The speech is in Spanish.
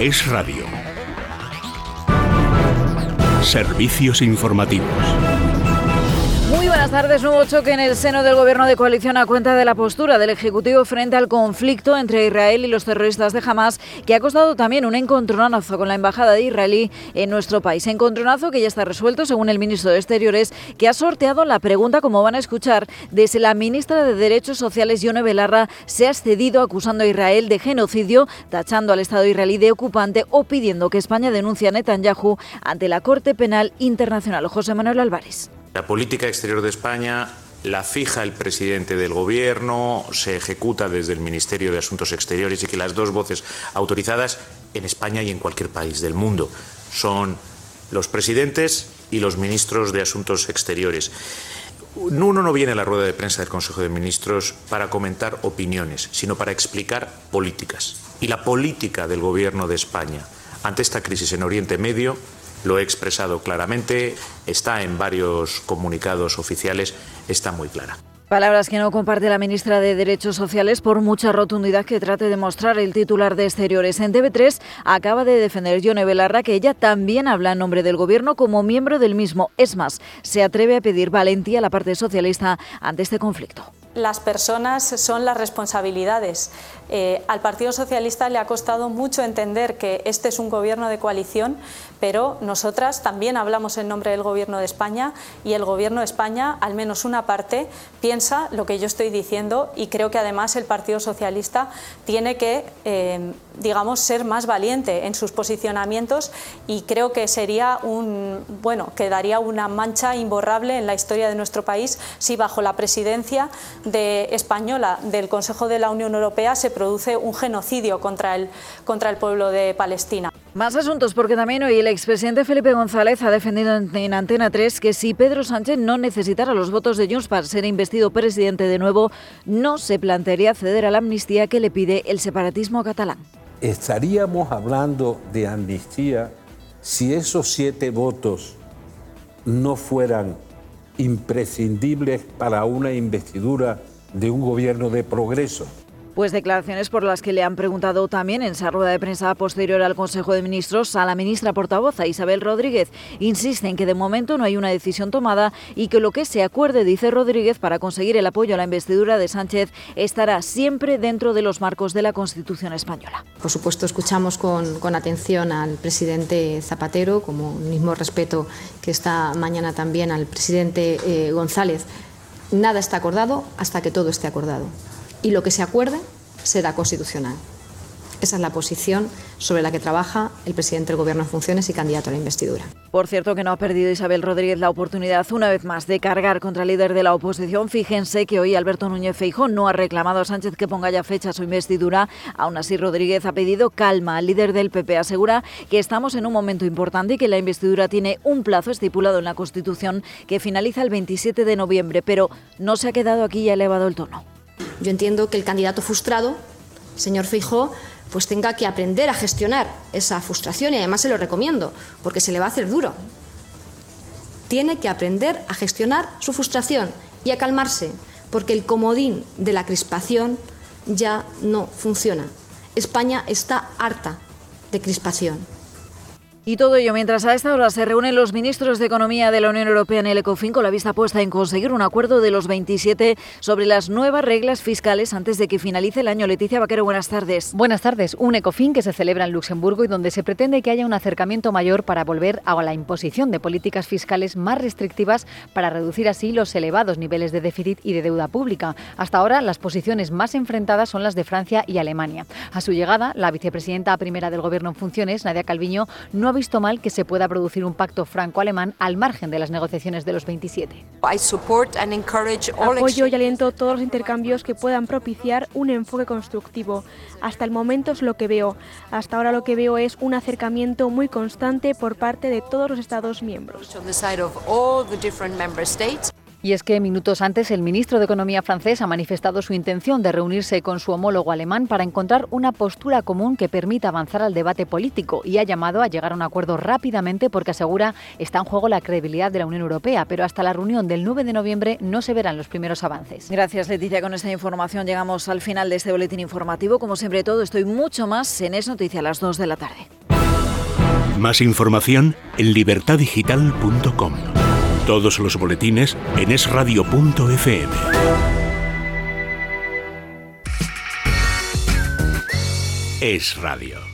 Es Radio. Servicios informativos. Buenas tardes. Nuevo choque en el seno del gobierno de coalición a cuenta de la postura del Ejecutivo frente al conflicto entre Israel y los terroristas de Hamas, que ha costado también un encontronazo con la embajada de Israelí en nuestro país. Encontronazo que ya está resuelto, según el ministro de Exteriores, que ha sorteado la pregunta, como van a escuchar, desde la ministra de Derechos Sociales, Yone Belarra, se ha cedido acusando a Israel de genocidio, tachando al Estado israelí de ocupante o pidiendo que España denuncie a Netanyahu ante la Corte Penal Internacional. José Manuel Álvarez. La política exterior de España la fija el presidente del Gobierno, se ejecuta desde el Ministerio de Asuntos Exteriores y que las dos voces autorizadas en España y en cualquier país del mundo son los presidentes y los ministros de Asuntos Exteriores. Uno no viene a la rueda de prensa del Consejo de Ministros para comentar opiniones, sino para explicar políticas. Y la política del Gobierno de España ante esta crisis en Oriente Medio lo he expresado claramente, está en varios comunicados oficiales, está muy clara. Palabras que no comparte la ministra de Derechos Sociales por mucha rotundidad que trate de mostrar el titular de Exteriores. En TV3 acaba de defender Yone Belarra que ella también habla en nombre del Gobierno como miembro del mismo. Es más, se atreve a pedir valentía a la parte socialista ante este conflicto las personas son las responsabilidades. Eh, al Partido Socialista le ha costado mucho entender que este es un gobierno de coalición, pero nosotras también hablamos en nombre del Gobierno de España y el Gobierno de España, al menos una parte, piensa lo que yo estoy diciendo y creo que además el Partido Socialista tiene que, eh, digamos, ser más valiente en sus posicionamientos y creo que sería un, bueno, quedaría una mancha imborrable en la historia de nuestro país si bajo la presidencia de española del Consejo de la Unión Europea se produce un genocidio contra el, contra el pueblo de Palestina. Más asuntos, porque también hoy el expresidente Felipe González ha defendido en Antena 3 que si Pedro Sánchez no necesitara los votos de Junts para ser investido presidente de nuevo, no se plantearía ceder a la amnistía que le pide el separatismo catalán. Estaríamos hablando de amnistía si esos siete votos no fueran imprescindibles para una investidura de un gobierno de progreso. Pues declaraciones por las que le han preguntado también en esa rueda de prensa posterior al Consejo de Ministros a la ministra portavoz, Isabel Rodríguez. Insisten que de momento no hay una decisión tomada y que lo que se acuerde, dice Rodríguez, para conseguir el apoyo a la investidura de Sánchez estará siempre dentro de los marcos de la Constitución española. Por supuesto, escuchamos con, atención al presidente Zapatero, como mismo respeto que esta mañana también al presidente eh, González. Nada está acordado hasta que todo esté acordado y lo que se acuerde será constitucional. Esa es la posición sobre la que trabaja el presidente del Gobierno en funciones y candidato a la investidura. Por cierto, que no ha perdido Isabel Rodríguez la oportunidad una vez más de cargar contra el líder de la oposición. Fíjense que hoy Alberto Núñez Feijóo no ha reclamado a Sánchez que ponga ya fecha a su investidura. Aún así, Rodríguez ha pedido calma al líder del PP. Asegura que estamos en un momento importante y que la investidura tiene un plazo estipulado en la Constitución que finaliza el 27 de noviembre, pero no se ha quedado aquí y ha elevado el tono. Yo entiendo que el candidato frustrado, señor Feijó, pues tenga que aprender a gestionar esa frustración y además se lo recomiendo, porque se le va a hacer duro. Tiene que aprender a gestionar su frustración y a calmarse, porque el comodín de la crispación ya no funciona. España está harta de crispación. Y todo ello mientras a esta hora se reúnen los ministros de Economía de la Unión Europea en el ECOFIN con la vista puesta en conseguir un acuerdo de los 27 sobre las nuevas reglas fiscales antes de que finalice el año. Leticia Vaquero, buenas tardes. Buenas tardes. Un ECOFIN que se celebra en Luxemburgo y donde se pretende que haya un acercamiento mayor para volver a la imposición de políticas fiscales más restrictivas para reducir así los elevados niveles de déficit y de deuda pública. Hasta ahora las posiciones más enfrentadas son las de Francia y Alemania. A su llegada, la vicepresidenta primera del Gobierno en funciones, Nadia Calviño, no ha visto mal que se pueda producir un pacto franco-alemán al margen de las negociaciones de los 27. Apoyo y aliento todos los intercambios que puedan propiciar un enfoque constructivo. Hasta el momento es lo que veo. Hasta ahora lo que veo es un acercamiento muy constante por parte de todos los Estados miembros. Y es que minutos antes el ministro de Economía francés ha manifestado su intención de reunirse con su homólogo alemán para encontrar una postura común que permita avanzar al debate político y ha llamado a llegar a un acuerdo rápidamente porque asegura está en juego la credibilidad de la Unión Europea, pero hasta la reunión del 9 de noviembre no se verán los primeros avances. Gracias Leticia, con esta información llegamos al final de este boletín informativo. Como siempre todo, estoy mucho más en Es Noticia a las 2 de la tarde. Más información en libertadigital.com. Todos los boletines en esradio.fm. Es Radio.